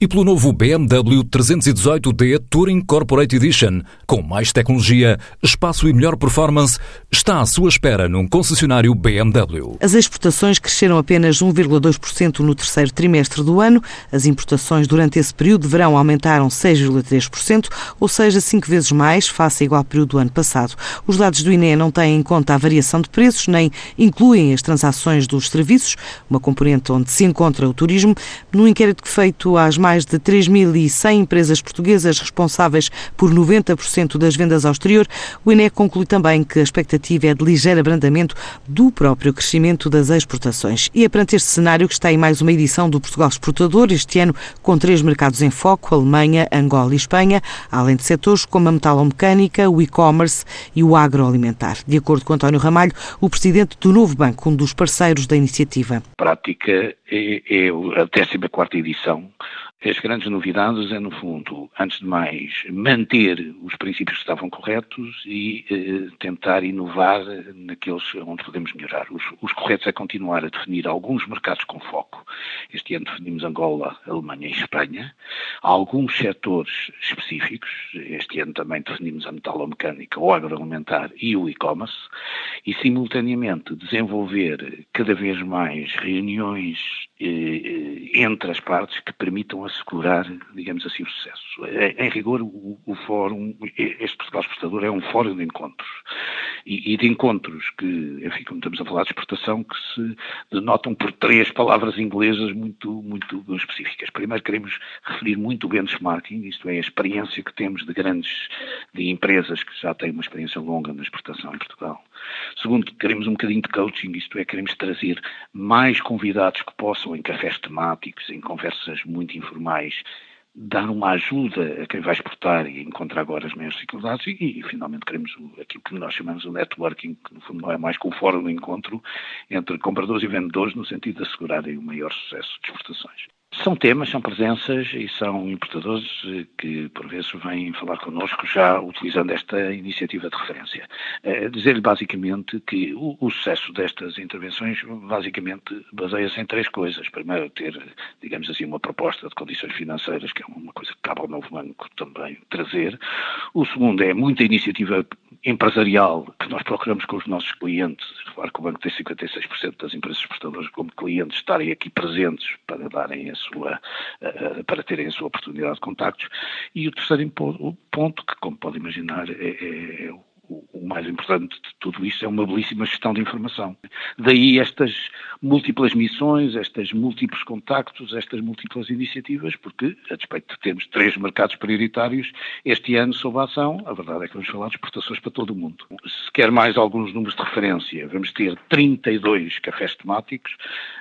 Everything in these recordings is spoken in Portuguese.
e pelo novo BMW 318D Touring Corporate Edition, com mais tecnologia, espaço e melhor performance, está à sua espera num concessionário BMW. As exportações cresceram apenas 1,2% no terceiro trimestre do ano. As importações durante esse período de verão aumentaram 6,3%, ou seja, cinco vezes mais face ao igual período do ano passado. Os dados do INE não têm em conta a variação de preços, nem incluem as transações dos serviços, uma componente onde se encontra o turismo. No inquérito feito às mais de 3.100 empresas portuguesas responsáveis por 90% das vendas ao exterior, o INE conclui também que a expectativa é de ligeiro abrandamento do próprio crescimento das exportações. E é perante este cenário que está em mais uma edição do Portugal Exportador, este ano com três mercados em foco, Alemanha, Angola e Espanha, além de setores como a metalomecânica, o e-commerce e o agroalimentar. De acordo com António Ramalho, o presidente do Novo Banco, um dos parceiros da iniciativa. Prática é, é a 14 edição as grandes novidades é, no fundo, antes de mais, manter os princípios que estavam corretos e eh, tentar inovar naqueles onde podemos melhorar. Os, os, corretos é continuar a definir alguns mercados com foco. Este ano definimos Angola, Alemanha e Espanha. alguns setores específicos. Este ano também definimos a metalomecânica, o agroalimentar e o e-commerce. E, simultaneamente, desenvolver cada vez mais reuniões entre as partes que permitam assegurar, digamos assim, o sucesso. Em rigor, o, o fórum, este Portugal Exportador é um fórum de encontros. E, e, de encontros que, enfim, como estamos a falar de exportação, que se denotam por três palavras inglesas muito, muito específicas. Primeiro, queremos referir muito o benchmarking, isto é, a experiência que temos de grandes de empresas que já têm uma experiência longa na exportação em Portugal. Segundo, queremos um bocadinho de coaching, isto é, queremos trazer mais convidados que possam, em cafés temáticos, em conversas muito informais, dar uma ajuda a quem vai exportar e encontra agora as maiores dificuldades e, e, finalmente queremos o, aquilo que nós chamamos o networking, que no fundo não é mais que um fórum de encontro entre compradores e vendedores no sentido de assegurarem o maior sucesso de exportações. São temas, são presenças e são importadores eh, que, por vezes, vêm falar connosco já utilizando esta iniciativa de referência. É Dizer-lhe basicamente que o, o, sucesso destas intervenções basicamente baseia-se em três coisas. Primeiro, ter, digamos assim, uma proposta de condições financeiras, que é uma coisa que cabe ao novo banco também trazer. O segundo é muita iniciativa empresarial que nós procuramos com os nossos clientes. Claro que o banco tem 56% das empresas exportadoras como clientes estarem aqui presentes para darem a sua, para terem a sua oportunidade de contactos. E o terceiro ponto, que como pode imaginar, é, é, é o mais importante de tudo isto é uma belíssima gestão de informação. Daí estas múltiplas missões, estas múltiplos contactos, estas múltiplas iniciativas, porque, a despeito de termos três mercados prioritários, este ano, sob a ação, a verdade é que vamos falar de exportações para todo o mundo. Se quer mais alguns números de referência, vamos ter 32 cafés temáticos,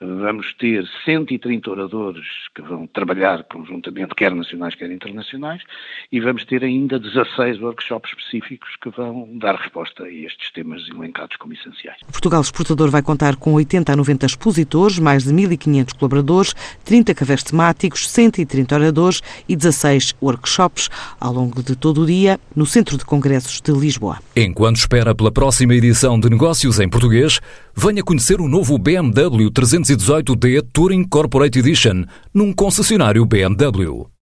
vamos ter 130 oradores que vão trabalhar conjuntamente, quer nacionais, quer internacionais, e vamos ter ainda 16 workshops específicos que vão dar resposta a estes temas elencados como essenciais. Portugal Exportador vai contar com 80 a 90 expositores, mais de 1.500 colaboradores, 30 cafés temáticos, 130 oradores e 16 workshops ao longo de todo o dia no Centro de Congressos de Lisboa. Enquanto espera pela próxima edição de Negócios em Português, venha conhecer o novo BMW 318D Touring Corporate Edition num concessionário BMW.